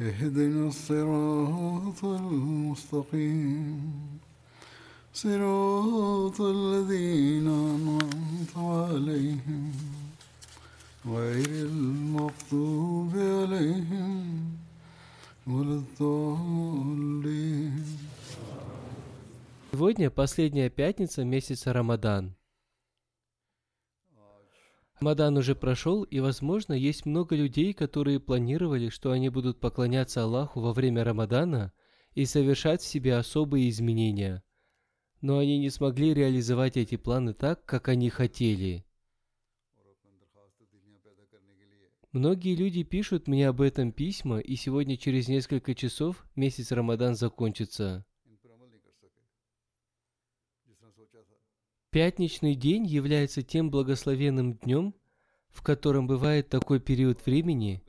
اهدنا الصراط المستقيم صراط الذين أنعمت عليهم غير المغضوب عليهم ولا الضالين Сегодня последняя пятница месяца Рамадан. Рамадан уже прошел, и, возможно, есть много людей, которые планировали, что они будут поклоняться Аллаху во время Рамадана и совершать в себе особые изменения. Но они не смогли реализовать эти планы так, как они хотели. Многие люди пишут мне об этом письма, и сегодня через несколько часов месяц Рамадан закончится. Пятничный день является тем благословенным днем, в котором бывает такой период времени,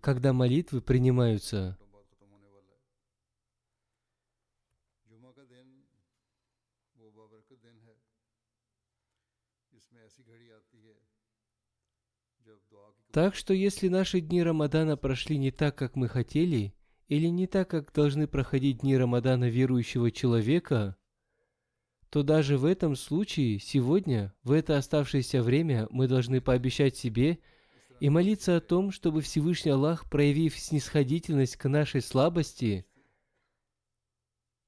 когда молитвы принимаются. Так что если наши дни Рамадана прошли не так, как мы хотели, или не так, как должны проходить дни Рамадана верующего человека, то даже в этом случае сегодня, в это оставшееся время, мы должны пообещать себе и молиться о том, чтобы Всевышний Аллах, проявив снисходительность к нашей слабости,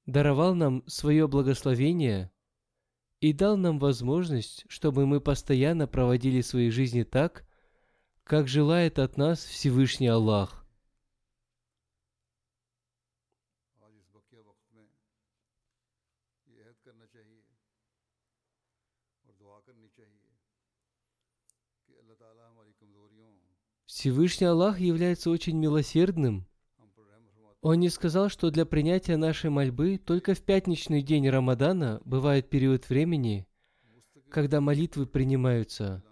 даровал нам свое благословение и дал нам возможность, чтобы мы постоянно проводили свои жизни так, как желает от нас Всевышний Аллах. Всевышний Аллах является очень милосердным. Он не сказал, что для принятия нашей мольбы только в пятничный день Рамадана бывает период времени, когда молитвы принимаются.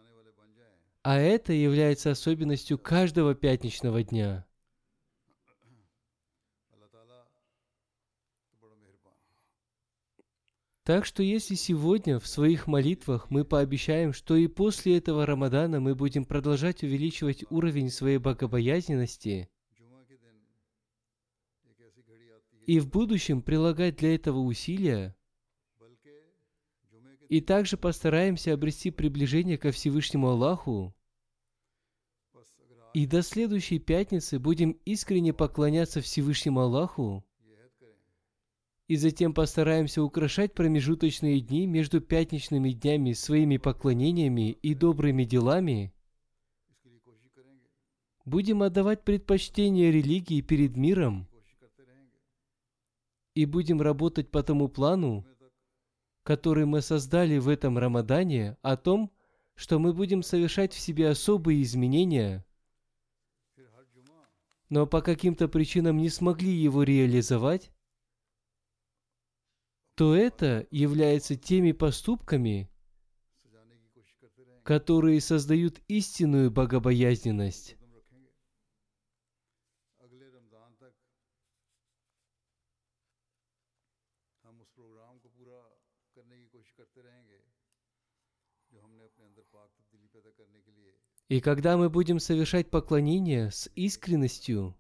А это является особенностью каждого пятничного дня. Так что если сегодня в своих молитвах мы пообещаем, что и после этого Рамадана мы будем продолжать увеличивать уровень своей богобоязненности, и в будущем прилагать для этого усилия, и также постараемся обрести приближение ко Всевышнему Аллаху, и до следующей пятницы будем искренне поклоняться Всевышнему Аллаху, и затем постараемся украшать промежуточные дни между пятничными днями своими поклонениями и добрыми делами, будем отдавать предпочтение религии перед миром. И будем работать по тому плану, который мы создали в этом Рамадане, о том, что мы будем совершать в себе особые изменения, но по каким-то причинам не смогли его реализовать, то это является теми поступками, которые создают истинную богобоязненность. И когда мы будем совершать поклонение с искренностью,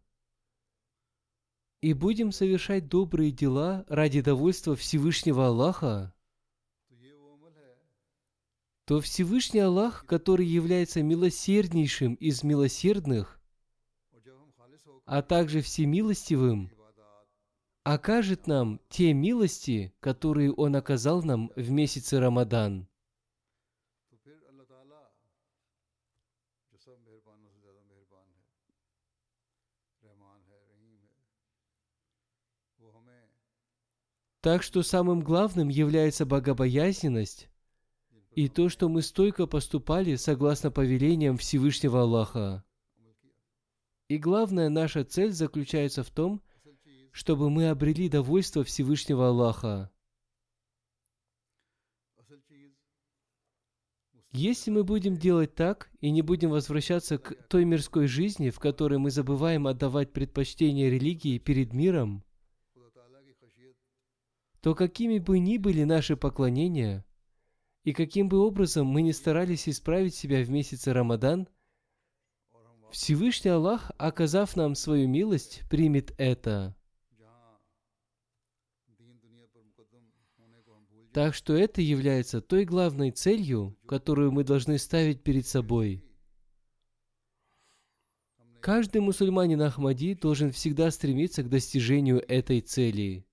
и будем совершать добрые дела ради довольства Всевышнего Аллаха, то Всевышний Аллах, который является милосерднейшим из милосердных, а также всемилостивым, окажет нам те милости, которые Он оказал нам в месяце Рамадан. Так что самым главным является богобоязненность и то, что мы стойко поступали согласно повелениям Всевышнего Аллаха. И главная наша цель заключается в том, чтобы мы обрели довольство Всевышнего Аллаха. Если мы будем делать так и не будем возвращаться к той мирской жизни, в которой мы забываем отдавать предпочтение религии перед миром, то какими бы ни были наши поклонения, и каким бы образом мы ни старались исправить себя в месяц Рамадан, Всевышний Аллах, оказав нам свою милость, примет это. Так что это является той главной целью, которую мы должны ставить перед собой. Каждый мусульманин Ахмади должен всегда стремиться к достижению этой цели.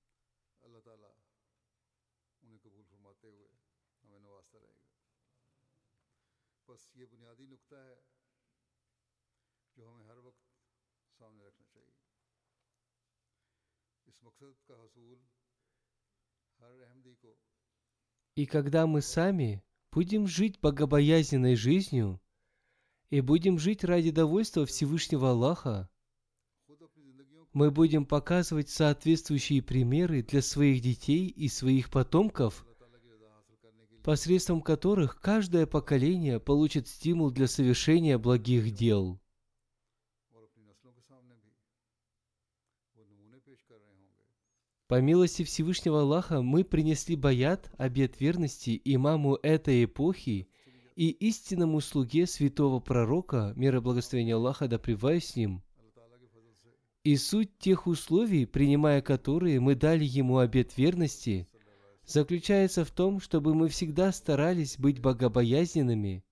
И когда мы сами будем жить богобоязненной жизнью и будем жить ради довольства Всевышнего Аллаха, мы будем показывать соответствующие примеры для своих детей и своих потомков, посредством которых каждое поколение получит стимул для совершения благих дел. По милости Всевышнего Аллаха мы принесли баят, обет верности имаму этой эпохи и истинному слуге святого пророка, мир мира благословения Аллаха, да с ним, и суть тех условий, принимая которые мы дали ему обет верности, заключается в том, чтобы мы всегда старались быть богобоязненными.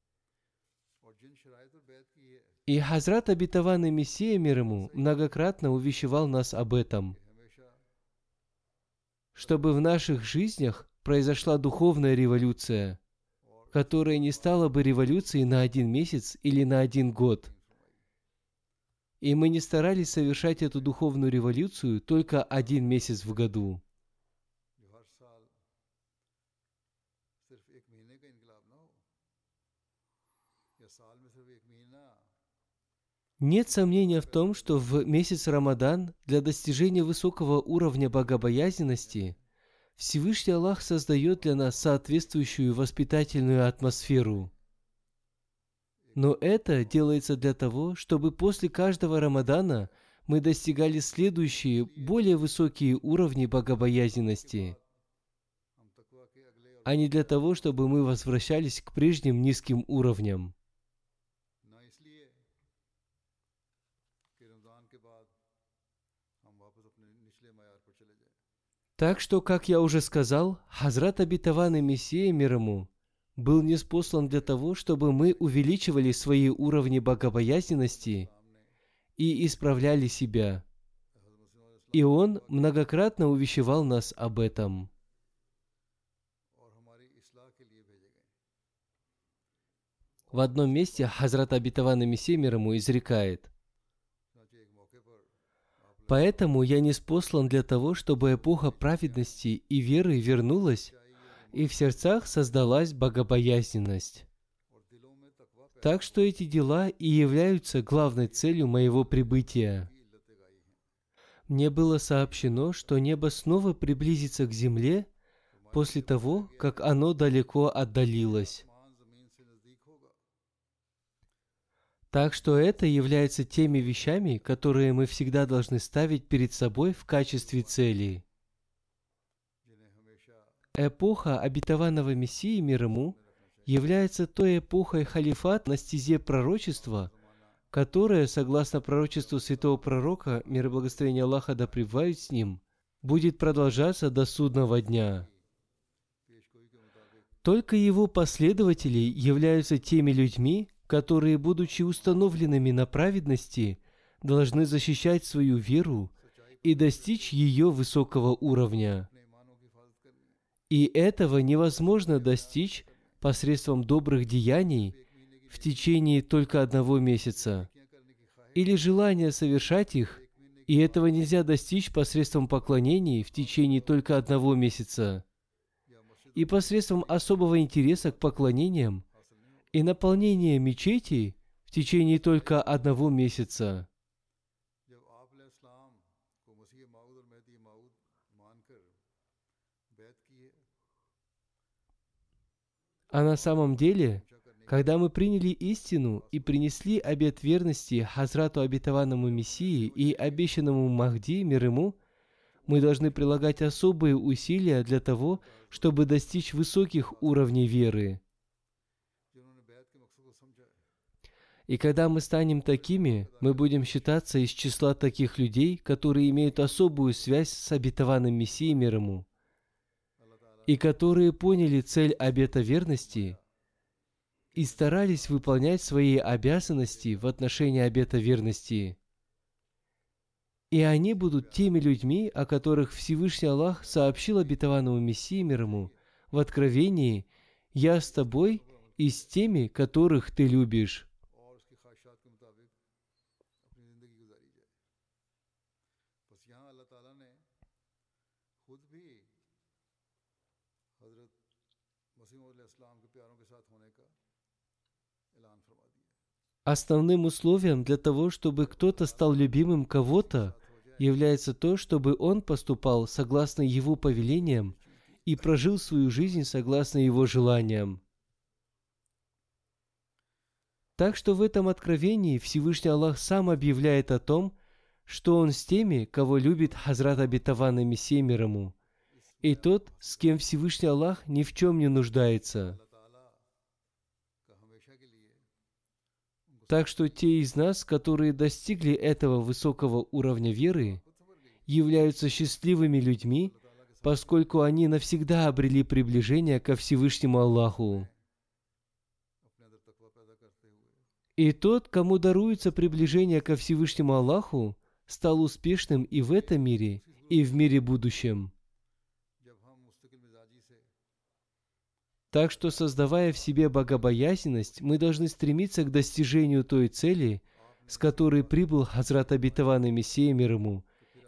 И Хазрат Обетованный Мессия мир ему многократно увещевал нас об этом – чтобы в наших жизнях произошла духовная революция, которая не стала бы революцией на один месяц или на один год. И мы не старались совершать эту духовную революцию только один месяц в году. Нет сомнения в том, что в месяц Рамадан для достижения высокого уровня богобоязненности Всевышний Аллах создает для нас соответствующую воспитательную атмосферу. Но это делается для того, чтобы после каждого Рамадана мы достигали следующие, более высокие уровни богобоязненности, а не для того, чтобы мы возвращались к прежним низким уровням. Так что, как я уже сказал, Хазрат Абитаван и Мессия мир ему был неспослан для того, чтобы мы увеличивали свои уровни богобоязненности и исправляли себя. И он многократно увещевал нас об этом. В одном месте Хазрат Абитаван и Мессия мир ему изрекает – Поэтому я не спослан для того, чтобы эпоха праведности и веры вернулась, и в сердцах создалась богобоязненность. Так что эти дела и являются главной целью моего прибытия. Мне было сообщено, что небо снова приблизится к земле после того, как оно далеко отдалилось. Так что это является теми вещами, которые мы всегда должны ставить перед собой в качестве цели. Эпоха обетованного Мессии мир ему является той эпохой халифат на стезе пророчества, которая, согласно пророчеству святого пророка, мир и благословение Аллаха да пребывают с ним, будет продолжаться до судного дня. Только его последователи являются теми людьми, которые, будучи установленными на праведности, должны защищать свою веру и достичь ее высокого уровня. И этого невозможно достичь посредством добрых деяний в течение только одного месяца или желания совершать их, и этого нельзя достичь посредством поклонений в течение только одного месяца и посредством особого интереса к поклонениям и наполнение мечети в течение только одного месяца. А на самом деле, когда мы приняли истину и принесли обет верности Хазрату обетованному Мессии и обещанному Махди, мир ему, мы должны прилагать особые усилия для того, чтобы достичь высоких уровней веры. И когда мы станем такими, мы будем считаться из числа таких людей, которые имеют особую связь с обетованным Мессией мир ему, и которые поняли цель обета верности и старались выполнять свои обязанности в отношении обета верности. И они будут теми людьми, о которых Всевышний Аллах сообщил обетованному Мессии мир ему в Откровении «Я с тобой и с теми, которых ты любишь». Основным условием для того, чтобы кто-то стал любимым кого-то, является то, чтобы он поступал согласно его повелениям и прожил свою жизнь согласно его желаниям. Так что в этом откровении Всевышний Аллах сам объявляет о том, что Он с теми, кого любит Хазрат мир ему, и тот, с кем Всевышний Аллах ни в чем не нуждается. Так что те из нас, которые достигли этого высокого уровня веры, являются счастливыми людьми, поскольку они навсегда обрели приближение ко Всевышнему Аллаху. И тот, кому даруется приближение ко Всевышнему Аллаху, стал успешным и в этом мире, и в мире будущем. Так что, создавая в себе богобоязненность, мы должны стремиться к достижению той цели, с которой прибыл Хазрат Обетованный Мессия мир ему,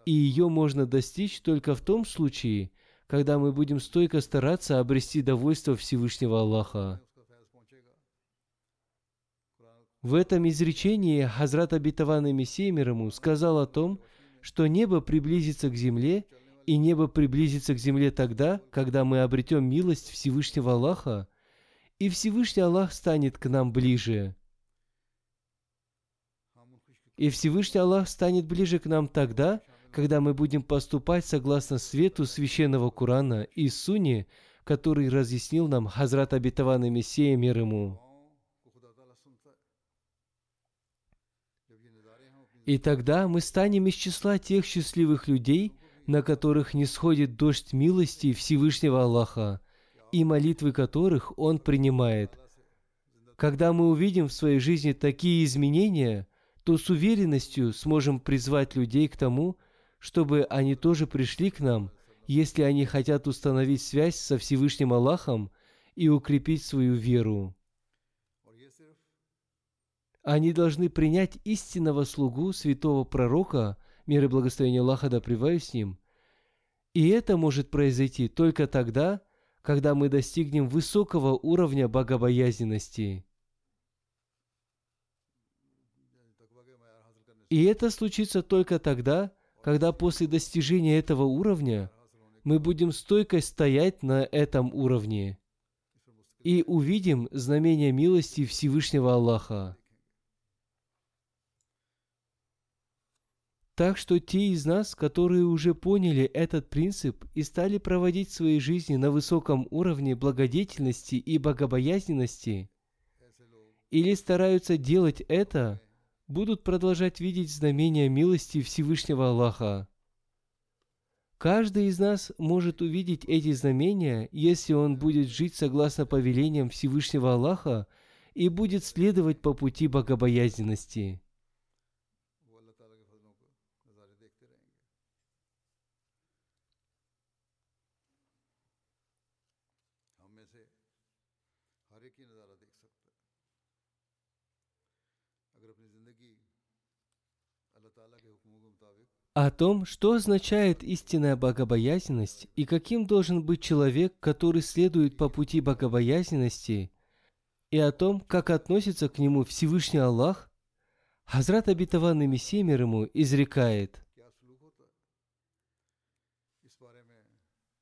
и ее можно достичь только в том случае, когда мы будем стойко стараться обрести довольство Всевышнего Аллаха. В этом изречении Хазрат Обетованный Мессия мир ему сказал о том, что небо приблизится к земле – и небо приблизится к земле тогда, когда мы обретем милость Всевышнего Аллаха, и Всевышний Аллах станет к нам ближе. И Всевышний Аллах станет ближе к нам тогда, когда мы будем поступать согласно свету священного Курана и Сунни, который разъяснил нам Хазрат обетованный Мессия мир ему. И тогда мы станем из числа тех счастливых людей, на которых не сходит дождь милости Всевышнего Аллаха, и молитвы которых Он принимает. Когда мы увидим в своей жизни такие изменения, то с уверенностью сможем призвать людей к тому, чтобы они тоже пришли к нам, если они хотят установить связь со Всевышним Аллахом и укрепить свою веру. Они должны принять истинного слугу святого пророка мир и благословение Аллаха да с ним. И это может произойти только тогда, когда мы достигнем высокого уровня богобоязненности. И это случится только тогда, когда после достижения этого уровня мы будем стойко стоять на этом уровне и увидим знамение милости Всевышнего Аллаха. Так что те из нас, которые уже поняли этот принцип и стали проводить свои жизни на высоком уровне благодетельности и богобоязненности, или стараются делать это, будут продолжать видеть знамения милости Всевышнего Аллаха. Каждый из нас может увидеть эти знамения, если он будет жить согласно повелениям Всевышнего Аллаха и будет следовать по пути богобоязненности. О том, что означает истинная богобоязненность и каким должен быть человек, который следует по пути богобоязненности, и о том, как относится к нему Всевышний Аллах, Хазрат обетованный Мессия мир ему изрекает.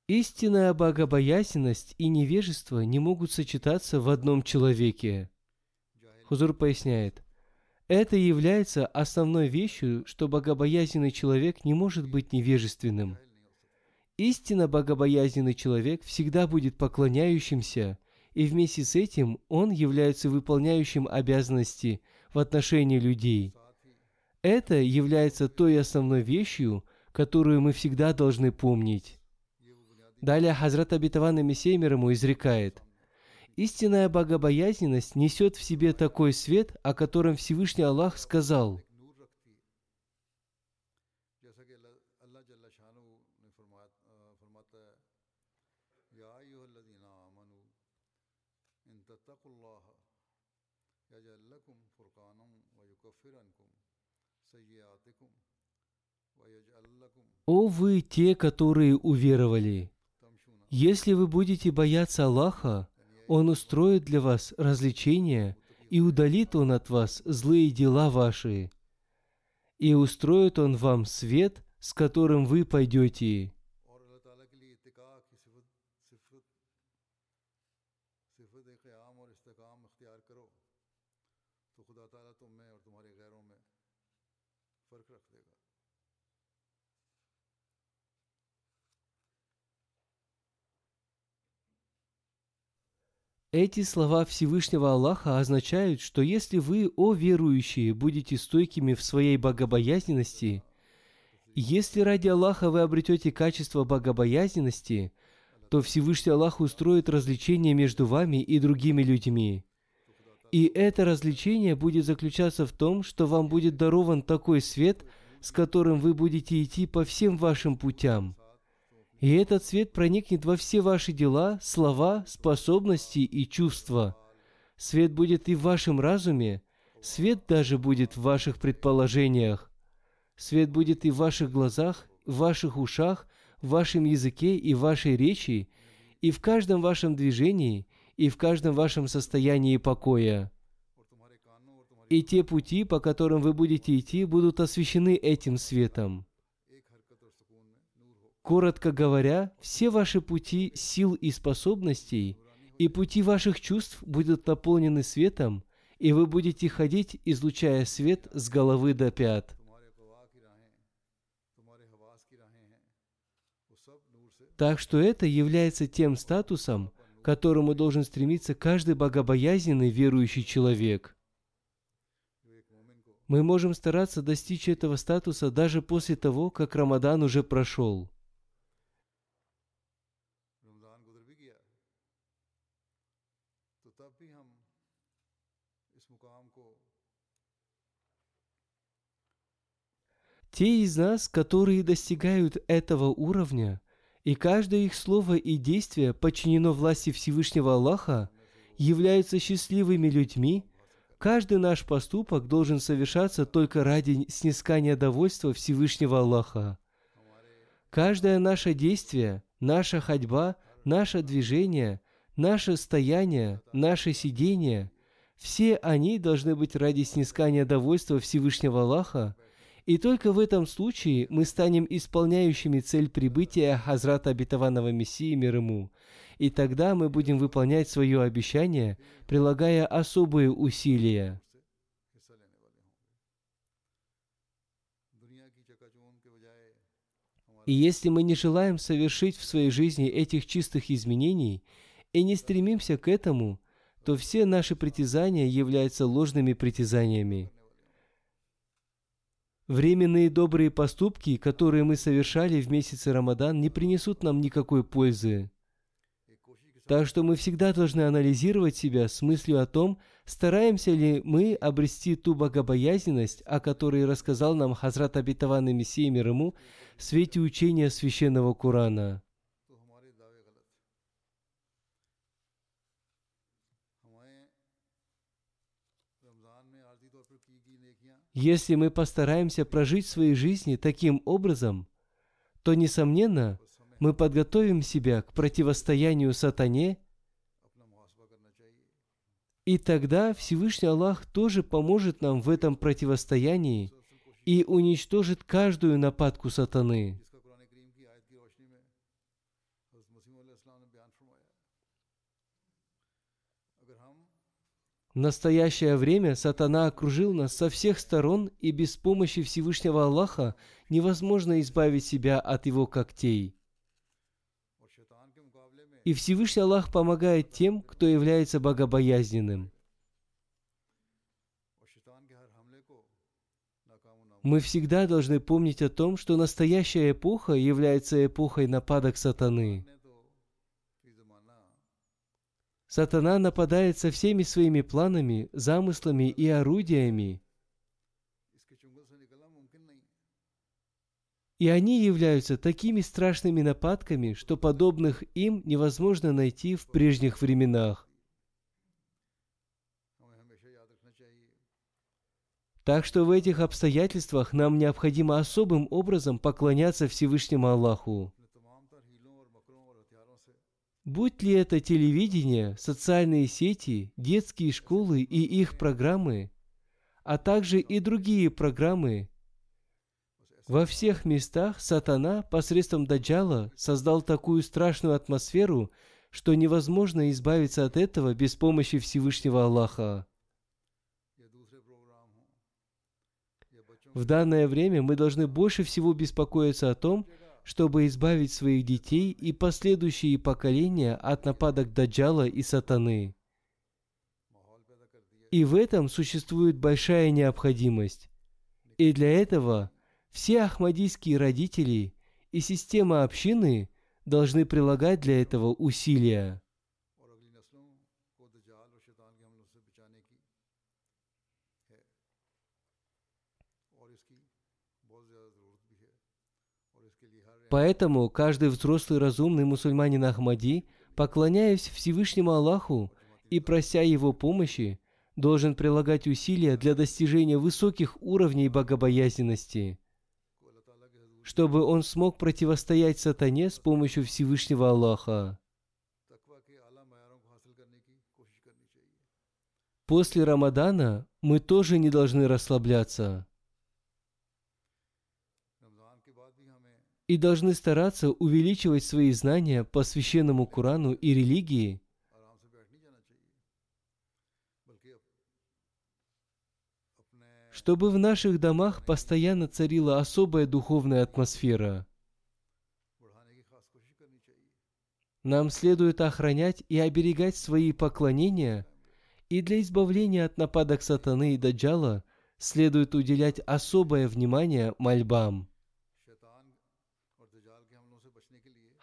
Истинная богобоязненность и невежество не могут сочетаться в одном человеке. Хузур поясняет – это является основной вещью, что богобоязненный человек не может быть невежественным. Истинно богобоязненный человек всегда будет поклоняющимся, и вместе с этим он является выполняющим обязанности в отношении людей. Это является той основной вещью, которую мы всегда должны помнить. Далее Хазрат Абитаван Мессия мир ему изрекает, Истинная богобоязненность несет в себе такой свет, о котором Всевышний Аллах сказал. «О вы, те, которые уверовали! Если вы будете бояться Аллаха, он устроит для вас развлечения и удалит Он от вас злые дела ваши. И устроит Он вам свет, с которым вы пойдете. Эти слова Всевышнего Аллаха означают, что если вы, о верующие, будете стойкими в своей богобоязненности, если ради Аллаха вы обретете качество богобоязненности, то Всевышний Аллах устроит развлечение между вами и другими людьми. И это развлечение будет заключаться в том, что вам будет дарован такой свет, с которым вы будете идти по всем вашим путям. И этот свет проникнет во все ваши дела, слова, способности и чувства. Свет будет и в вашем разуме, свет даже будет в ваших предположениях. Свет будет и в ваших глазах, в ваших ушах, в вашем языке и вашей речи, и в каждом вашем движении, и в каждом вашем состоянии покоя. И те пути, по которым вы будете идти, будут освещены этим светом. Коротко говоря, все ваши пути сил и способностей и пути ваших чувств будут наполнены светом, и вы будете ходить, излучая свет с головы до пят. Так что это является тем статусом, к которому должен стремиться каждый богобоязненный верующий человек. Мы можем стараться достичь этого статуса даже после того, как Рамадан уже прошел. Те из нас, которые достигают этого уровня, и каждое их слово и действие подчинено власти Всевышнего Аллаха, являются счастливыми людьми, каждый наш поступок должен совершаться только ради снискания довольства Всевышнего Аллаха. Каждое наше действие, наша ходьба, наше движение, наше стояние, наше сидение, все они должны быть ради снискания довольства Всевышнего Аллаха, и только в этом случае мы станем исполняющими цель прибытия Хазрата обетованного Мессии мир ему. И тогда мы будем выполнять свое обещание, прилагая особые усилия. И если мы не желаем совершить в своей жизни этих чистых изменений и не стремимся к этому, то все наши притязания являются ложными притязаниями. Временные добрые поступки, которые мы совершали в месяце Рамадан, не принесут нам никакой пользы. Так что мы всегда должны анализировать себя с мыслью о том, стараемся ли мы обрести ту богобоязненность, о которой рассказал нам Хазрат Абитаван Мессия Мирму в свете учения Священного Курана. Если мы постараемся прожить свои жизни таким образом, то, несомненно, мы подготовим себя к противостоянию сатане, и тогда Всевышний Аллах тоже поможет нам в этом противостоянии и уничтожит каждую нападку сатаны. В настоящее время сатана окружил нас со всех сторон, и без помощи Всевышнего Аллаха невозможно избавить себя от его когтей. И Всевышний Аллах помогает тем, кто является богобоязненным. Мы всегда должны помнить о том, что настоящая эпоха является эпохой нападок сатаны. Сатана нападает со всеми своими планами, замыслами и орудиями. И они являются такими страшными нападками, что подобных им невозможно найти в прежних временах. Так что в этих обстоятельствах нам необходимо особым образом поклоняться Всевышнему Аллаху. Будь ли это телевидение, социальные сети, детские школы и их программы, а также и другие программы, во всех местах сатана посредством даджала создал такую страшную атмосферу, что невозможно избавиться от этого без помощи Всевышнего Аллаха. В данное время мы должны больше всего беспокоиться о том, чтобы избавить своих детей и последующие поколения от нападок Даджала и Сатаны. И в этом существует большая необходимость. И для этого все ахмадийские родители и система общины должны прилагать для этого усилия. Поэтому каждый взрослый разумный мусульманин Ахмади, поклоняясь Всевышнему Аллаху и прося Его помощи, должен прилагать усилия для достижения высоких уровней богобоязненности, чтобы он смог противостоять сатане с помощью Всевышнего Аллаха. После Рамадана мы тоже не должны расслабляться – и должны стараться увеличивать свои знания по священному Корану и религии, чтобы в наших домах постоянно царила особая духовная атмосфера. Нам следует охранять и оберегать свои поклонения, и для избавления от нападок сатаны и даджала следует уделять особое внимание мольбам.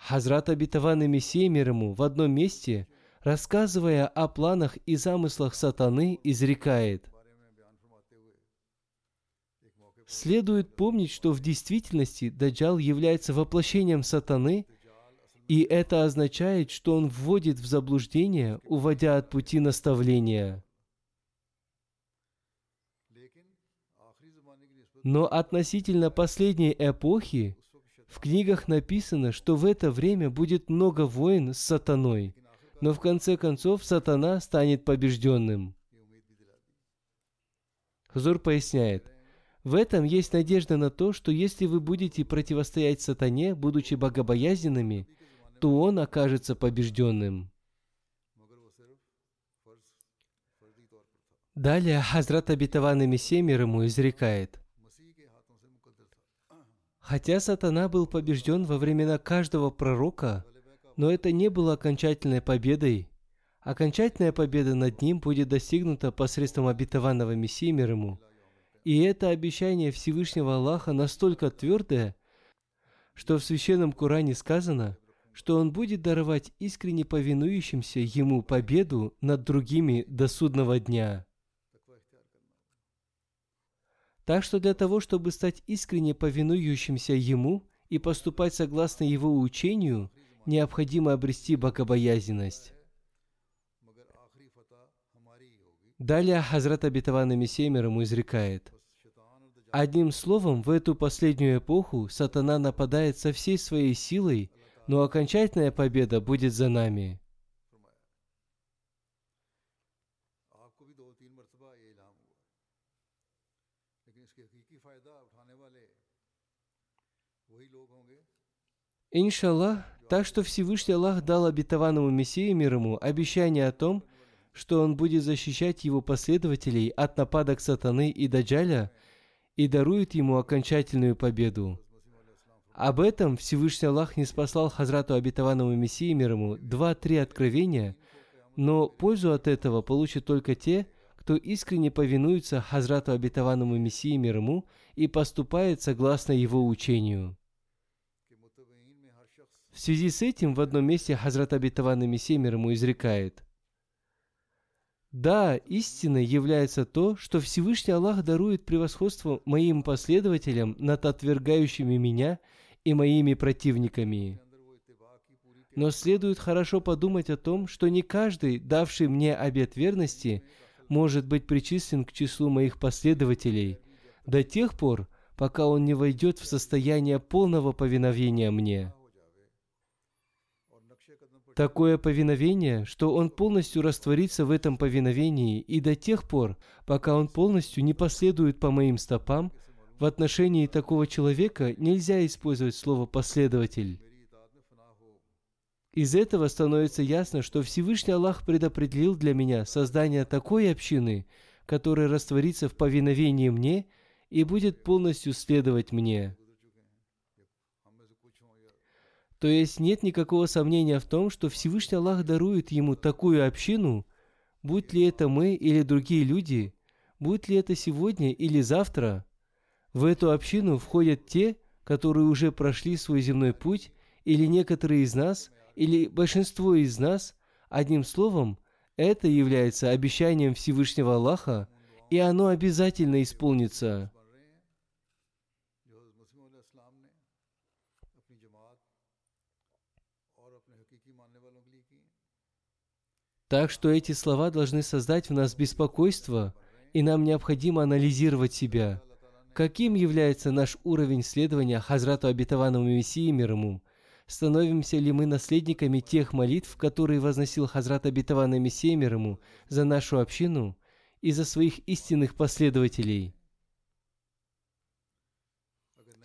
Хазрат обетованный Мессия мир ему в одном месте, рассказывая о планах и замыслах сатаны, изрекает. Следует помнить, что в действительности Даджал является воплощением сатаны, и это означает, что он вводит в заблуждение, уводя от пути наставления. Но относительно последней эпохи, в книгах написано, что в это время будет много войн с сатаной, но в конце концов сатана станет побежденным. Хузур поясняет, в этом есть надежда на то, что если вы будете противостоять сатане, будучи богобоязненными, то он окажется побежденным. Далее Хазрат Обетованный Мессия мир ему изрекает. Хотя сатана был побежден во времена каждого пророка, но это не было окончательной победой. Окончательная победа над ним будет достигнута посредством обетованного Мессии мир ему. И это обещание Всевышнего Аллаха настолько твердое, что в Священном Коране сказано, что Он будет даровать искренне повинующимся Ему победу над другими до судного дня. Так что для того, чтобы стать искренне повинующимся Ему и поступать согласно Его учению, необходимо обрести богобоязненность. Далее Хазрат Абитаван Мессия миром изрекает. Одним словом, в эту последнюю эпоху сатана нападает со всей своей силой, но окончательная победа будет за нами. Иншаллах, так что Всевышний Аллах дал обетованному Мессии мир ему обещание о том, что он будет защищать его последователей от нападок сатаны и даджаля и дарует ему окончательную победу. Об этом Всевышний Аллах не спаслал Хазрату обетованному Мессии мир ему два-три откровения, но пользу от этого получат только те, кто искренне повинуется Хазрату обетованному Мессии мир ему и поступает согласно его учению. В связи с этим в одном месте Хазрат Абитаван и Мессемер ему изрекает. «Да, истиной является то, что Всевышний Аллах дарует превосходство моим последователям над отвергающими меня и моими противниками». Но следует хорошо подумать о том, что не каждый, давший мне обет верности, может быть причислен к числу моих последователей, до тех пор, пока он не войдет в состояние полного повиновения мне. Такое повиновение, что он полностью растворится в этом повиновении и до тех пор, пока он полностью не последует по моим стопам, в отношении такого человека нельзя использовать слово «последователь». Из этого становится ясно, что Всевышний Аллах предопределил для меня создание такой общины, которая растворится в повиновении мне и будет полностью следовать мне. То есть нет никакого сомнения в том, что Всевышний Аллах дарует ему такую общину, будь ли это мы или другие люди, будь ли это сегодня или завтра. В эту общину входят те, которые уже прошли свой земной путь, или некоторые из нас, или большинство из нас. Одним словом, это является обещанием Всевышнего Аллаха, и оно обязательно исполнится. Так что эти слова должны создать в нас беспокойство, и нам необходимо анализировать себя. Каким является наш уровень следования Хазрату Обетованному Мессии мир ему? Становимся ли мы наследниками тех молитв, которые возносил Хазрат Обетованный Мессия мир ему за нашу общину и за своих истинных последователей?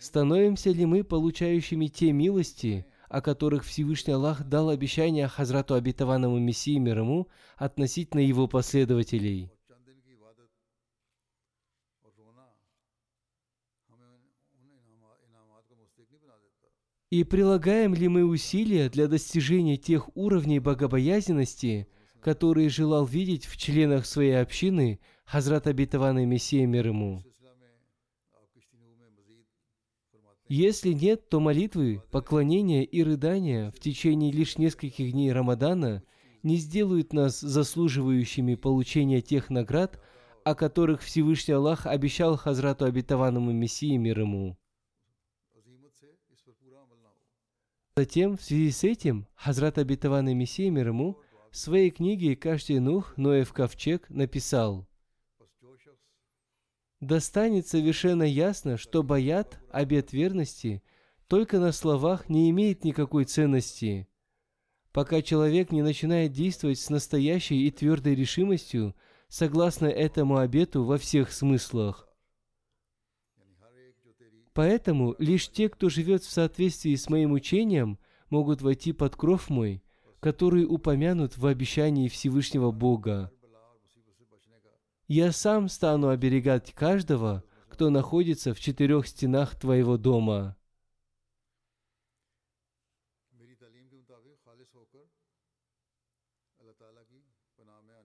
Становимся ли мы получающими те милости, о которых Всевышний Аллах дал обещание Хазрату Обетованному Мессии мир относительно его последователей. И прилагаем ли мы усилия для достижения тех уровней богобоязненности, которые желал видеть в членах своей общины Хазрат Обетованный Мессия мир ему? Если нет, то молитвы, поклонения и рыдания в течение лишь нескольких дней Рамадана не сделают нас заслуживающими получения тех наград, о которых Всевышний Аллах обещал Хазрату обетованному Мессии мир ему. Затем, в связи с этим, Хазрат обетованный Мессия мир ему в своей книге «Каждый нух, Ноев ковчег» написал – да станет совершенно ясно, что боят обет верности, только на словах не имеет никакой ценности. Пока человек не начинает действовать с настоящей и твердой решимостью, согласно этому обету во всех смыслах. Поэтому лишь те, кто живет в соответствии с моим учением, могут войти под кров мой, который упомянут в обещании Всевышнего Бога. Я сам стану оберегать каждого, кто находится в четырех стенах твоего дома.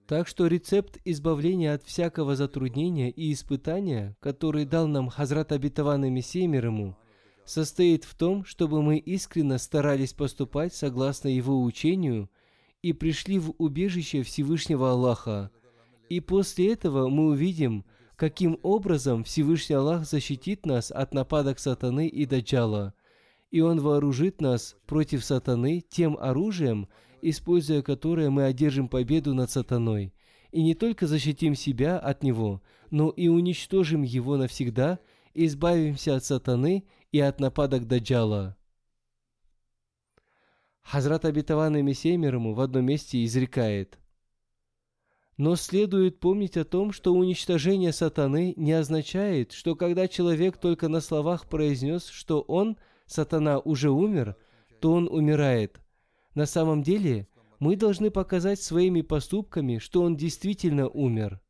Так что рецепт избавления от всякого затруднения и испытания, который дал нам Хазрат Абитаван и Мессия мир ему, состоит в том, чтобы мы искренне старались поступать согласно его учению и пришли в убежище Всевышнего Аллаха, и после этого мы увидим, каким образом Всевышний Аллах защитит нас от нападок сатаны и даджала. И Он вооружит нас против сатаны тем оружием, используя которое мы одержим победу над сатаной. И не только защитим себя от него, но и уничтожим его навсегда, избавимся от сатаны и от нападок даджала. Хазрат обетованный Мессия в одном месте изрекает – но следует помнить о том, что уничтожение сатаны не означает, что когда человек только на словах произнес, что он, сатана, уже умер, то он умирает. На самом деле, мы должны показать своими поступками, что он действительно умер.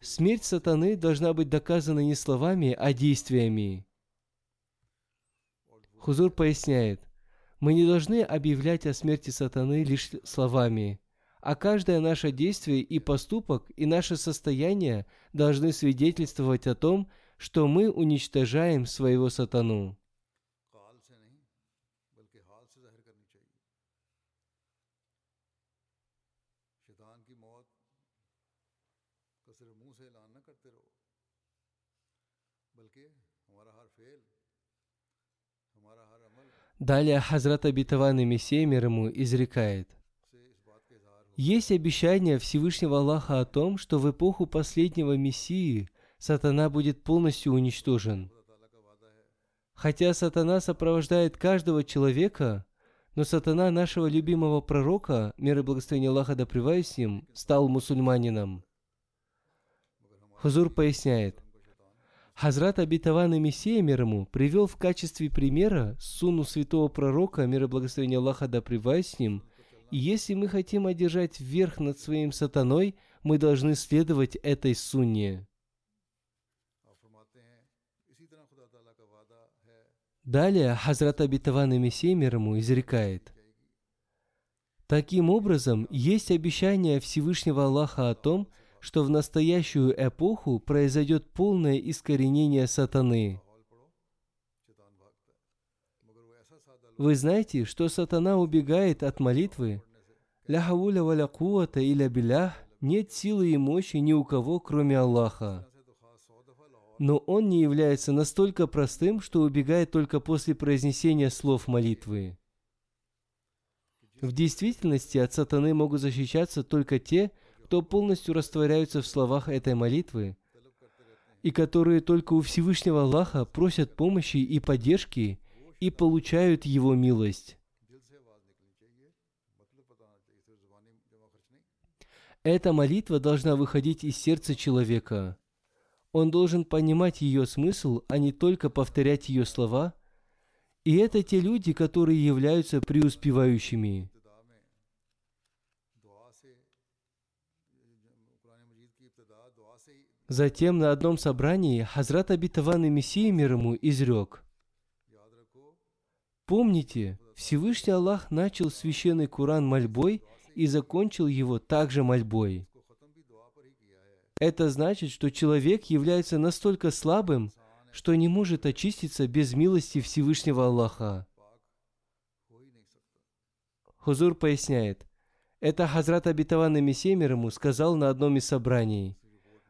Смерть сатаны должна быть доказана не словами, а действиями. Хузур поясняет, мы не должны объявлять о смерти сатаны лишь словами – а каждое наше действие и поступок и наше состояние должны свидетельствовать о том, что мы уничтожаем своего сатану. Далее Хазрат Абитаван Мессия мир ему изрекает – есть обещание Всевышнего Аллаха о том, что в эпоху последнего Мессии сатана будет полностью уничтожен. Хотя сатана сопровождает каждого человека, но сатана нашего любимого пророка, мир и благословение Аллаха да с ним, стал мусульманином. Хузур поясняет, Хазрат обетованный Мессия мир ему привел в качестве примера суну святого пророка, мир и благословение Аллаха да с ним, если мы хотим одержать верх над своим сатаной, мы должны следовать этой сунне. Далее Хазрат Абитаван Мессия мир ему изрекает. Таким образом, есть обещание Всевышнего Аллаха о том, что в настоящую эпоху произойдет полное искоренение сатаны. Вы знаете, что сатана убегает от молитвы? Ля хауля валя куата иля билях нет силы и мощи ни у кого, кроме Аллаха. Но он не является настолько простым, что убегает только после произнесения слов молитвы. В действительности от сатаны могут защищаться только те, кто полностью растворяются в словах этой молитвы, и которые только у Всевышнего Аллаха просят помощи и поддержки и получают Его милость. Эта молитва должна выходить из сердца человека. Он должен понимать ее смысл, а не только повторять ее слова. И это те люди, которые являются преуспевающими. Затем на одном собрании Хазрат Абитаван и Мессия мир ему изрек – Помните, Всевышний Аллах начал священный Куран мольбой и закончил его также мольбой. Это значит, что человек является настолько слабым, что не может очиститься без милости Всевышнего Аллаха. Хузур поясняет, это Хазрат Абитаван Мессия ему сказал на одном из собраний.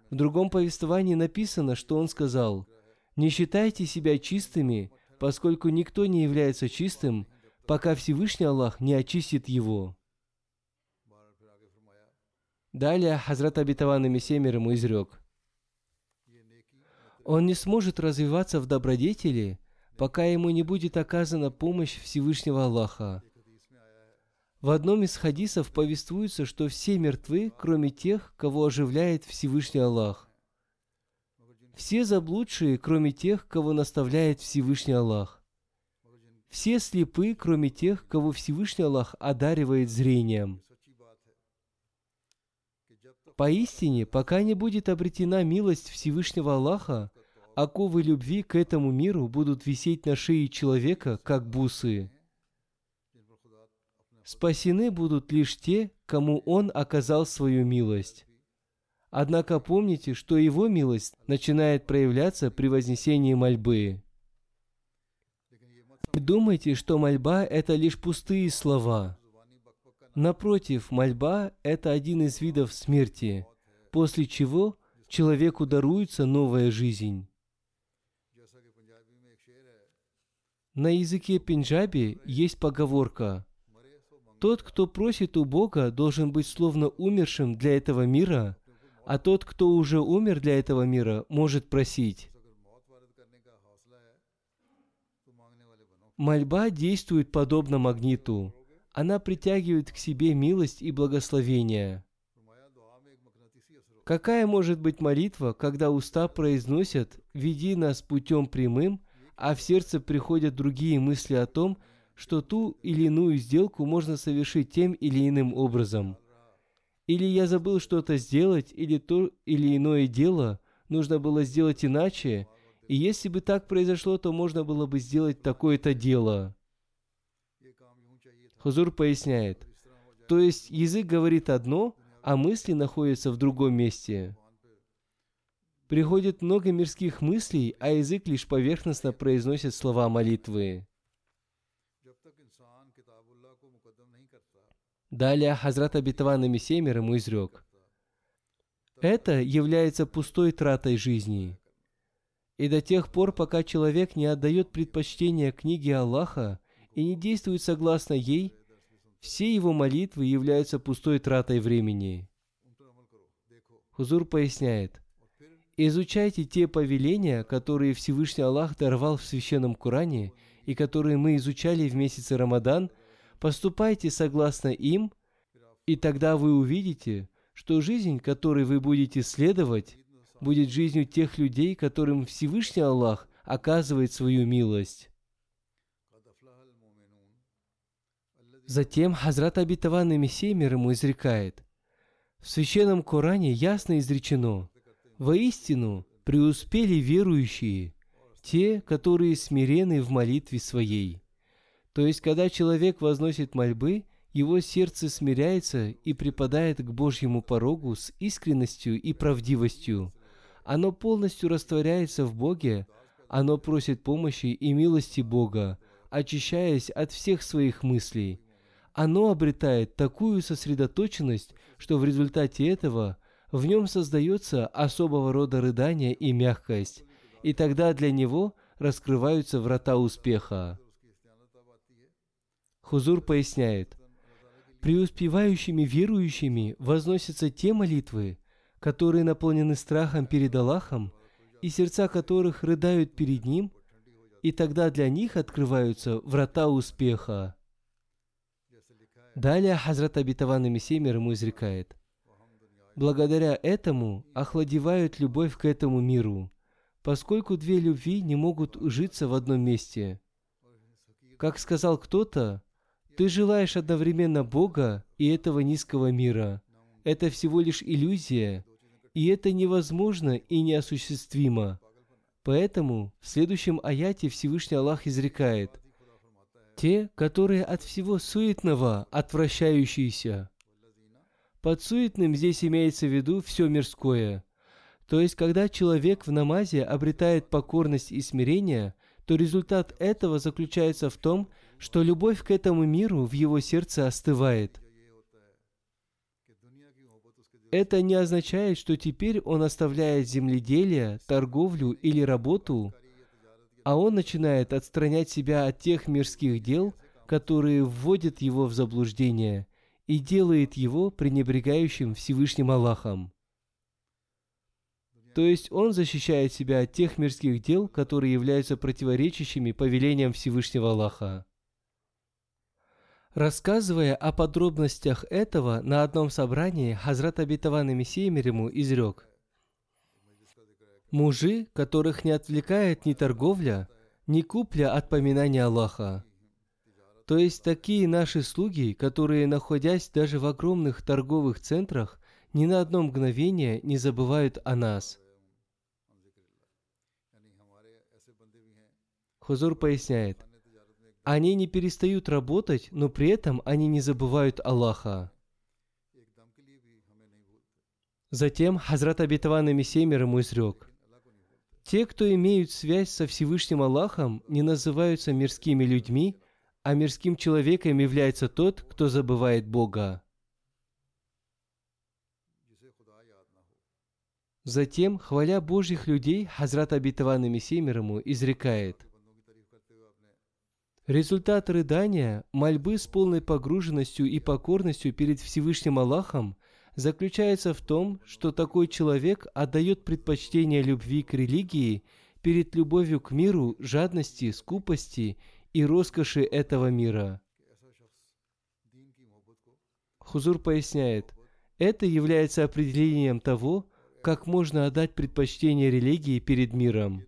В другом повествовании написано, что он сказал, «Не считайте себя чистыми, поскольку никто не является чистым, пока Всевышний Аллах не очистит его. Далее Хазрат Абитаван Мессия ему изрек. Он не сможет развиваться в добродетели, пока ему не будет оказана помощь Всевышнего Аллаха. В одном из хадисов повествуется, что все мертвы, кроме тех, кого оживляет Всевышний Аллах. Все заблудшие, кроме тех, кого наставляет Всевышний Аллах. Все слепы, кроме тех, кого Всевышний Аллах одаривает зрением. Поистине, пока не будет обретена милость Всевышнего Аллаха, оковы любви к этому миру будут висеть на шее человека, как бусы. Спасены будут лишь те, кому Он оказал свою милость. Однако помните, что Его милость начинает проявляться при вознесении мольбы. Не думайте, что мольба – это лишь пустые слова. Напротив, мольба – это один из видов смерти, после чего человеку даруется новая жизнь. На языке пенджаби есть поговорка «Тот, кто просит у Бога, должен быть словно умершим для этого мира, а тот, кто уже умер для этого мира, может просить». Мольба действует подобно магниту. Она притягивает к себе милость и благословение. Какая может быть молитва, когда уста произносят «Веди нас путем прямым», а в сердце приходят другие мысли о том, что ту или иную сделку можно совершить тем или иным образом. Или я забыл что-то сделать, или то или иное дело нужно было сделать иначе, и если бы так произошло, то можно было бы сделать такое-то дело. Хузур поясняет, то есть язык говорит одно, а мысли находятся в другом месте. Приходит много мирских мыслей, а язык лишь поверхностно произносит слова молитвы. Далее Хазрат Абитаван Мессемер ему изрек. Это является пустой тратой жизни. И до тех пор, пока человек не отдает предпочтение книге Аллаха и не действует согласно ей, все его молитвы являются пустой тратой времени. Хузур поясняет, Изучайте те повеления, которые Всевышний Аллах даровал в Священном Коране и которые мы изучали в месяце Рамадан, поступайте согласно им, и тогда вы увидите, что жизнь, которой вы будете следовать, будет жизнью тех людей, которым Всевышний Аллах оказывает свою милость. Затем Хазрат Абитаван и Мессия мир ему изрекает. В Священном Коране ясно изречено – Воистину, преуспели верующие, те, которые смирены в молитве своей. То есть, когда человек возносит мольбы, его сердце смиряется и припадает к Божьему порогу с искренностью и правдивостью. Оно полностью растворяется в Боге, оно просит помощи и милости Бога, очищаясь от всех своих мыслей. Оно обретает такую сосредоточенность, что в результате этого в нем создается особого рода рыдание и мягкость, и тогда для него раскрываются врата успеха. Хузур поясняет, преуспевающими верующими возносятся те молитвы, которые наполнены страхом перед Аллахом, и сердца которых рыдают перед Ним, и тогда для них открываются врата успеха. Далее Хазрат Абитаван Мессемер ему изрекает – Благодаря этому охладевают любовь к этому миру, поскольку две любви не могут ужиться в одном месте. Как сказал кто-то, ты желаешь одновременно Бога и этого низкого мира. Это всего лишь иллюзия, и это невозможно и неосуществимо. Поэтому в следующем аяте Всевышний Аллах изрекает, «Те, которые от всего суетного, отвращающиеся, под суетным здесь имеется в виду все мирское. То есть, когда человек в намазе обретает покорность и смирение, то результат этого заключается в том, что любовь к этому миру в его сердце остывает. Это не означает, что теперь он оставляет земледелие, торговлю или работу, а он начинает отстранять себя от тех мирских дел, которые вводят его в заблуждение – и делает его пренебрегающим Всевышним Аллахом. То есть он защищает себя от тех мирских дел, которые являются противоречащими повелениям Всевышнего Аллаха. Рассказывая о подробностях этого на одном собрании, Хазрат Абитаван Мессия ему изрек. Мужи, которых не отвлекает ни торговля, ни купля от поминания Аллаха, то есть такие наши слуги, которые, находясь даже в огромных торговых центрах, ни на одно мгновение не забывают о нас. Хузур поясняет, они не перестают работать, но при этом они не забывают Аллаха. Затем Хазрат Абитаван Мессемер ему изрек, Те, кто имеют связь со Всевышним Аллахом, не называются мирскими людьми, а мирским человеком является тот, кто забывает Бога. Затем, хваля Божьих людей, Хазрат Абитаван Мессия ему изрекает. Результат рыдания, мольбы с полной погруженностью и покорностью перед Всевышним Аллахом заключается в том, что такой человек отдает предпочтение любви к религии перед любовью к миру, жадности, скупости и роскоши этого мира. Хузур поясняет, это является определением того, как можно отдать предпочтение религии перед миром.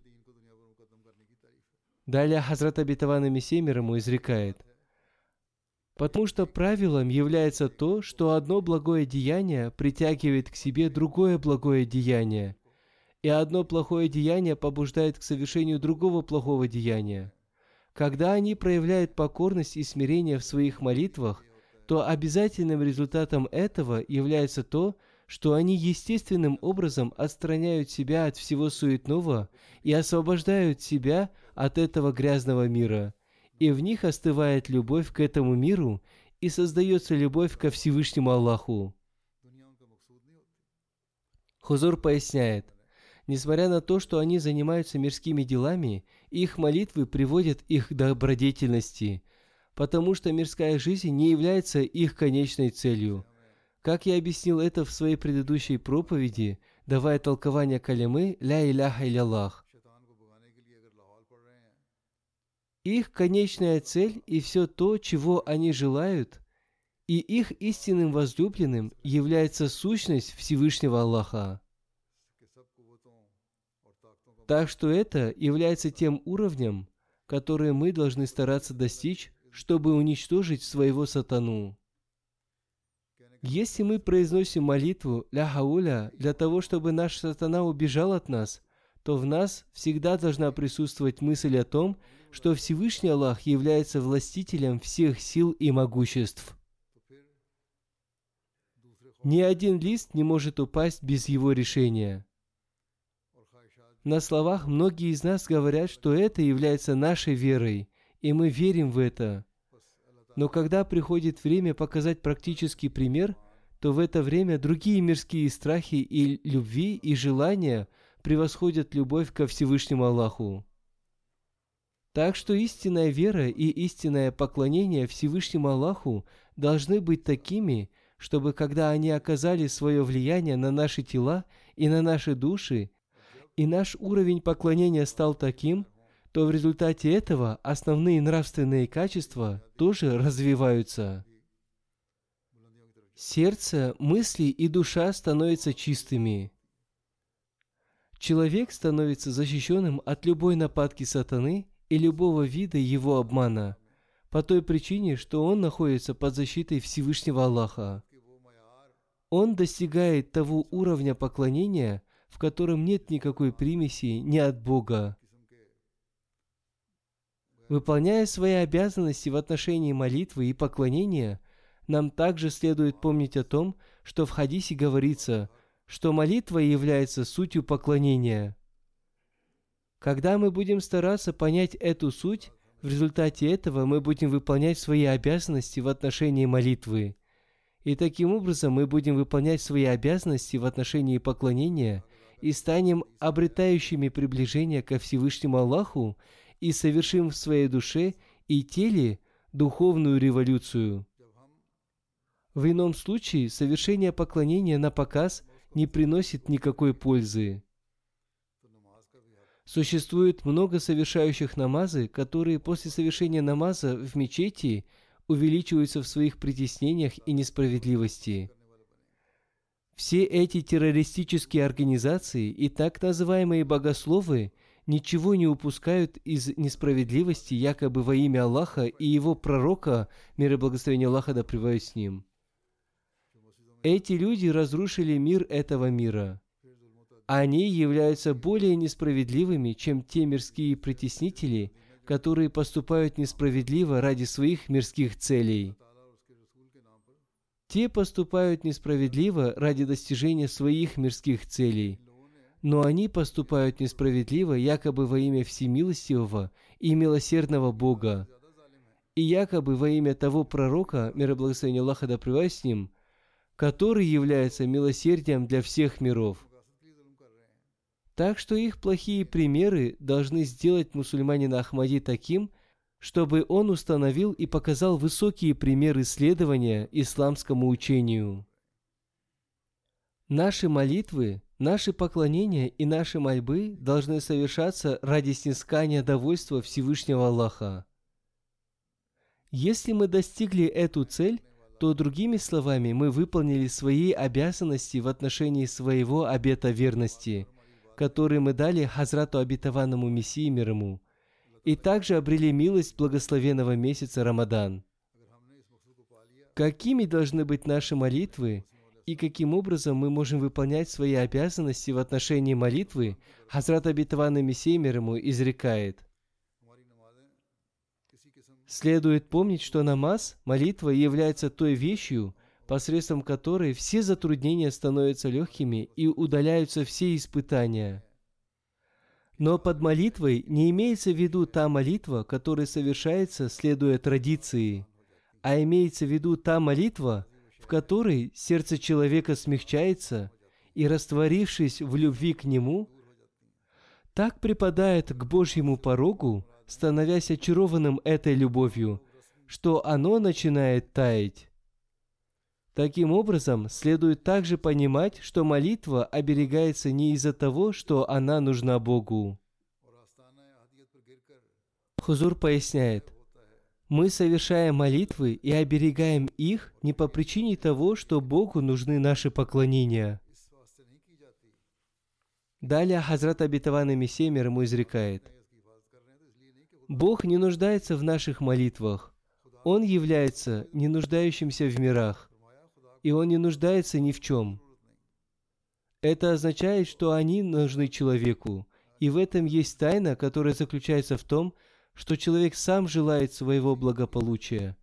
Далее Хазрат Абитаван Мессия ему изрекает, Потому что правилом является то, что одно благое деяние притягивает к себе другое благое деяние, и одно плохое деяние побуждает к совершению другого плохого деяния. Когда они проявляют покорность и смирение в своих молитвах, то обязательным результатом этого является то, что они естественным образом отстраняют себя от всего суетного и освобождают себя от этого грязного мира, и в них остывает любовь к этому миру и создается любовь ко Всевышнему Аллаху. Хузур поясняет, несмотря на то, что они занимаются мирскими делами, их молитвы приводят их к добродетельности, потому что мирская жизнь не является их конечной целью – как я объяснил это в своей предыдущей проповеди, давая толкование калимы «Ля иляха иляллах». Их конечная цель и все то, чего они желают, и их истинным возлюбленным является сущность Всевышнего Аллаха. Так что это является тем уровнем, который мы должны стараться достичь, чтобы уничтожить своего сатану. Если мы произносим молитву «Ля хауля» для того, чтобы наш сатана убежал от нас, то в нас всегда должна присутствовать мысль о том, что Всевышний Аллах является властителем всех сил и могуществ. Ни один лист не может упасть без его решения. На словах многие из нас говорят, что это является нашей верой, и мы верим в это. Но когда приходит время показать практический пример, то в это время другие мирские страхи и любви и желания превосходят любовь ко Всевышнему Аллаху. Так что истинная вера и истинное поклонение Всевышнему Аллаху должны быть такими, чтобы когда они оказали свое влияние на наши тела и на наши души, и наш уровень поклонения стал таким, то в результате этого основные нравственные качества тоже развиваются. Сердце, мысли и душа становятся чистыми. Человек становится защищенным от любой нападки сатаны и любого вида его обмана, по той причине, что он находится под защитой Всевышнего Аллаха. Он достигает того уровня поклонения, в котором нет никакой примеси ни от Бога. Выполняя свои обязанности в отношении молитвы и поклонения, нам также следует помнить о том, что в хадисе говорится, что молитва является сутью поклонения. Когда мы будем стараться понять эту суть, в результате этого мы будем выполнять свои обязанности в отношении молитвы. И таким образом мы будем выполнять свои обязанности в отношении поклонения и станем обретающими приближение ко Всевышнему Аллаху и совершим в своей душе и теле духовную революцию. В ином случае совершение поклонения на показ не приносит никакой пользы. Существует много совершающих намазы, которые после совершения намаза в мечети увеличиваются в своих притеснениях и несправедливости. Все эти террористические организации и так называемые богословы ничего не упускают из несправедливости якобы во имя Аллаха и его пророка, мир и благословение Аллаха да с ним. Эти люди разрушили мир этого мира. Они являются более несправедливыми, чем те мирские притеснители, которые поступают несправедливо ради своих мирских целей. Те поступают несправедливо ради достижения своих мирских целей. Но они поступают несправедливо якобы во имя всемилостивого и милосердного Бога, и якобы во имя того пророка, мир и благословение Аллаха да с ним, который является милосердием для всех миров. Так что их плохие примеры должны сделать мусульманина Ахмади таким, чтобы он установил и показал высокие примеры следования исламскому учению. Наши молитвы, наши поклонения и наши мольбы должны совершаться ради снискания довольства Всевышнего Аллаха. Если мы достигли эту цель, то другими словами мы выполнили свои обязанности в отношении своего обета верности, который мы дали Хазрату обетованному Мессии мир ему, и также обрели милость благословенного месяца Рамадан. Какими должны быть наши молитвы и каким образом мы можем выполнять свои обязанности в отношении молитвы, Хазрат Абитаван ему изрекает. Следует помнить, что намаз, молитва, является той вещью, посредством которой все затруднения становятся легкими и удаляются все испытания. Но под молитвой не имеется в виду та молитва, которая совершается, следуя традиции, а имеется в виду та молитва, в которой сердце человека смягчается и, растворившись в любви к Нему, так припадает к Божьему порогу, становясь очарованным этой любовью, что оно начинает таять. Таким образом, следует также понимать, что молитва оберегается не из-за того, что она нужна Богу. Хузур поясняет, мы совершаем молитвы и оберегаем их не по причине того, что Богу нужны наши поклонения. Далее Хазрат Абитаван Мессия мир ему изрекает. Бог не нуждается в наших молитвах. Он является не нуждающимся в мирах. И Он не нуждается ни в чем. Это означает, что они нужны человеку. И в этом есть тайна, которая заключается в том, что человек сам желает своего благополучия.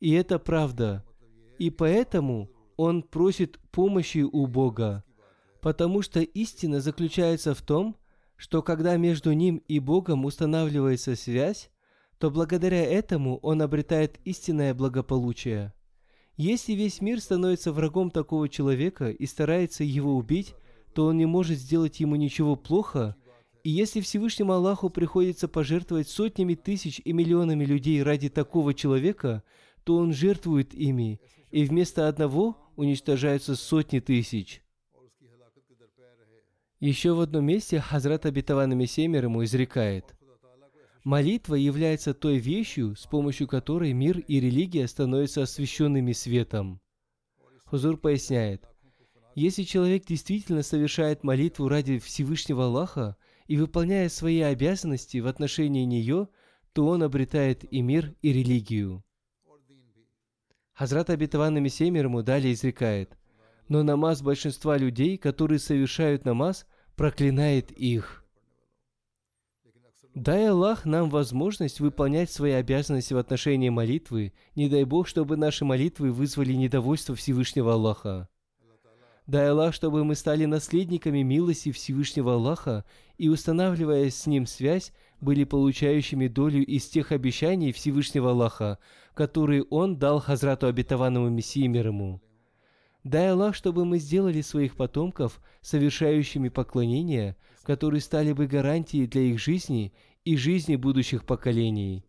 И это правда. И поэтому он просит помощи у Бога. Потому что истина заключается в том, что когда между ним и Богом устанавливается связь, то благодаря этому он обретает истинное благополучие. Если весь мир становится врагом такого человека и старается его убить, то он не может сделать ему ничего плохо – и если Всевышнему Аллаху приходится пожертвовать сотнями тысяч и миллионами людей ради такого человека, то Он жертвует ими, и вместо одного уничтожаются сотни тысяч. Еще в одном месте Хазрат Абитаван Мессия ему изрекает, Молитва является той вещью, с помощью которой мир и религия становятся освященными светом. Хузур поясняет, если человек действительно совершает молитву ради Всевышнего Аллаха, и выполняя свои обязанности в отношении нее, то он обретает и мир, и религию. Хазрат Абитаван Мессия ему далее изрекает, но намаз большинства людей, которые совершают намаз, проклинает их. Дай Аллах нам возможность выполнять свои обязанности в отношении молитвы, не дай Бог, чтобы наши молитвы вызвали недовольство Всевышнего Аллаха. Дай Аллах, чтобы мы стали наследниками милости Всевышнего Аллаха и, устанавливая с Ним связь, были получающими долю из тех обещаний Всевышнего Аллаха, которые Он дал Хазрату обетованному Мессии мир ему. Дай Аллах, чтобы мы сделали своих потомков совершающими поклонения, которые стали бы гарантией для их жизни и жизни будущих поколений.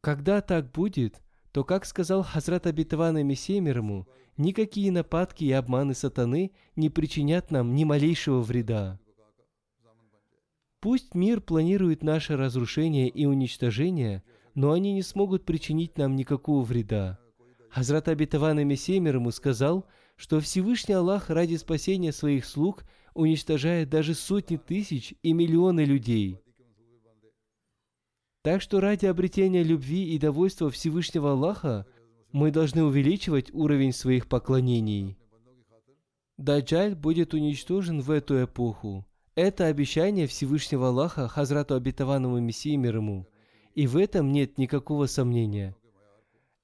Когда так будет, то, как сказал Хазрат обетованный Мессия мир ему, никакие нападки и обманы сатаны не причинят нам ни малейшего вреда. Пусть мир планирует наше разрушение и уничтожение, но они не смогут причинить нам никакого вреда. Хазрат Абитаван Мессия мир ему сказал, что Всевышний Аллах ради спасения своих слуг уничтожает даже сотни тысяч и миллионы людей. Так что ради обретения любви и довольства Всевышнего Аллаха мы должны увеличивать уровень своих поклонений. Даджаль будет уничтожен в эту эпоху. Это обещание Всевышнего Аллаха Хазрату обетованному Мессии мир ему. И в этом нет никакого сомнения.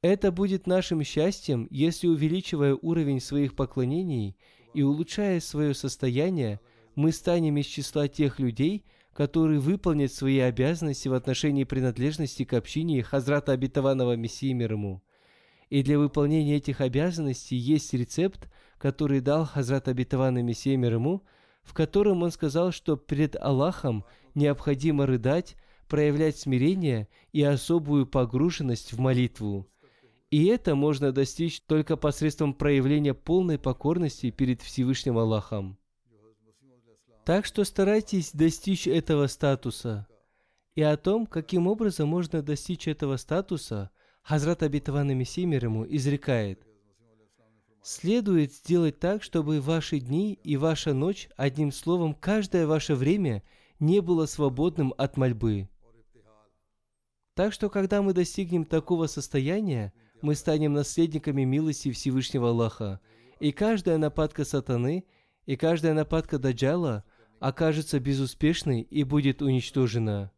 Это будет нашим счастьем, если увеличивая уровень своих поклонений и улучшая свое состояние, мы станем из числа тех людей, которые выполнят свои обязанности в отношении принадлежности к общине Хазрата Обетованного Мессии мир ему. И для выполнения этих обязанностей есть рецепт, который дал Хазрат Обетованный Мессия мир ему, в котором он сказал, что перед Аллахом необходимо рыдать, проявлять смирение и особую погруженность в молитву. И это можно достичь только посредством проявления полной покорности перед Всевышним Аллахом. Так что старайтесь достичь этого статуса. И о том, каким образом можно достичь этого статуса, Хазрат Абитаван Мессия ему изрекает. Следует сделать так, чтобы ваши дни и ваша ночь, одним словом, каждое ваше время не было свободным от мольбы. Так что, когда мы достигнем такого состояния, мы станем наследниками милости Всевышнего Аллаха, и каждая нападка сатаны и каждая нападка Даджала – окажется безуспешной и будет уничтожена.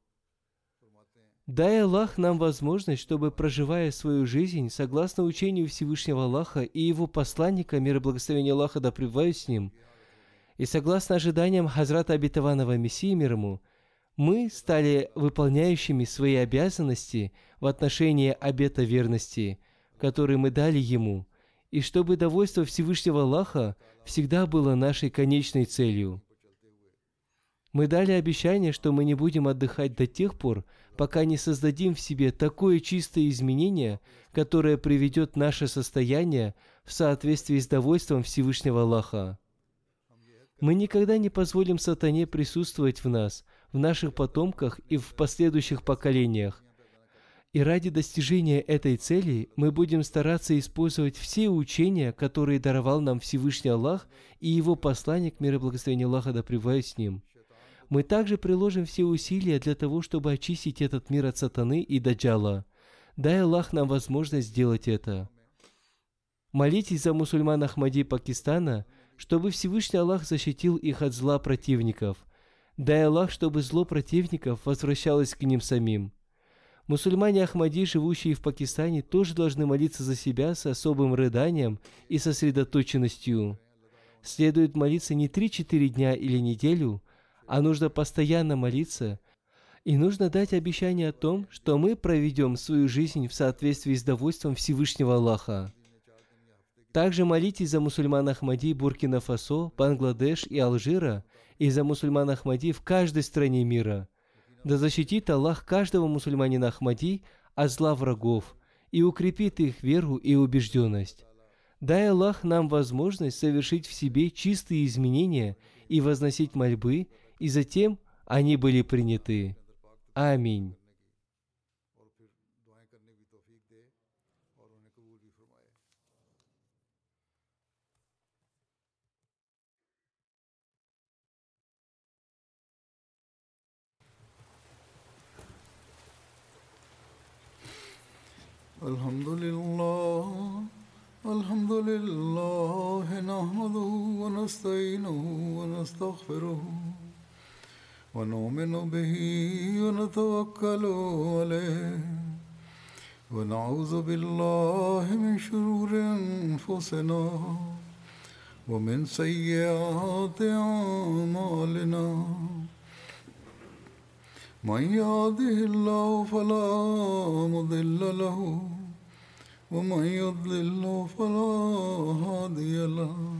Дай Аллах нам возможность, чтобы, проживая свою жизнь согласно учению Всевышнего Аллаха и его посланника, мир и благословение Аллаха да с ним, и согласно ожиданиям Хазрата Обетованного Мессии мир ему, мы стали выполняющими свои обязанности в отношении обета верности, который мы дали ему, и чтобы довольство Всевышнего Аллаха всегда было нашей конечной целью. Мы дали обещание, что мы не будем отдыхать до тех пор, пока не создадим в себе такое чистое изменение, которое приведет наше состояние в соответствии с довольством Всевышнего Аллаха. Мы никогда не позволим сатане присутствовать в нас, в наших потомках и в последующих поколениях. И ради достижения этой цели мы будем стараться использовать все учения, которые даровал нам Всевышний Аллах и Его посланник, мир и благословение Аллаха да с ним – мы также приложим все усилия для того, чтобы очистить этот мир от сатаны и даджала. Дай Аллах нам возможность сделать это. Молитесь за мусульман Ахмади Пакистана, чтобы Всевышний Аллах защитил их от зла противников. Дай Аллах, чтобы зло противников возвращалось к ним самим. Мусульмане Ахмади, живущие в Пакистане, тоже должны молиться за себя с особым рыданием и сосредоточенностью. Следует молиться не 3-4 дня или неделю, а нужно постоянно молиться, и нужно дать обещание о том, что мы проведем свою жизнь в соответствии с довольством Всевышнего Аллаха. Также молитесь за мусульман Ахмади Буркина-Фасо, Бангладеш и Алжира, и за мусульман Ахмади в каждой стране мира. Да защитит Аллах каждого мусульманина Ахмади от зла врагов и укрепит их веру и убежденность. Дай Аллах нам возможность совершить в себе чистые изменения и возносить мольбы и затем они были приняты. Аминь. الحمد لله الحمد لله نحمده ونستعينه ونستغفره ونؤمن به ونتوكل عليه. ونعوذ بالله من شرور أنفسنا ومن سيئات أعمالنا. من يهده الله فلا مضل له ومن يضلل فلا هادي له.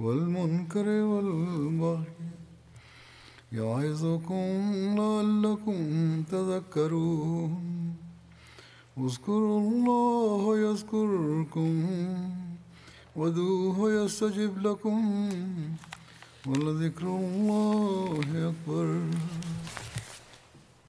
والمنكر والبغي يعظكم لعلكم تذكرون. اذكروا الله يذكركم ودوه يستجب لكم ولذكر الله أكبر.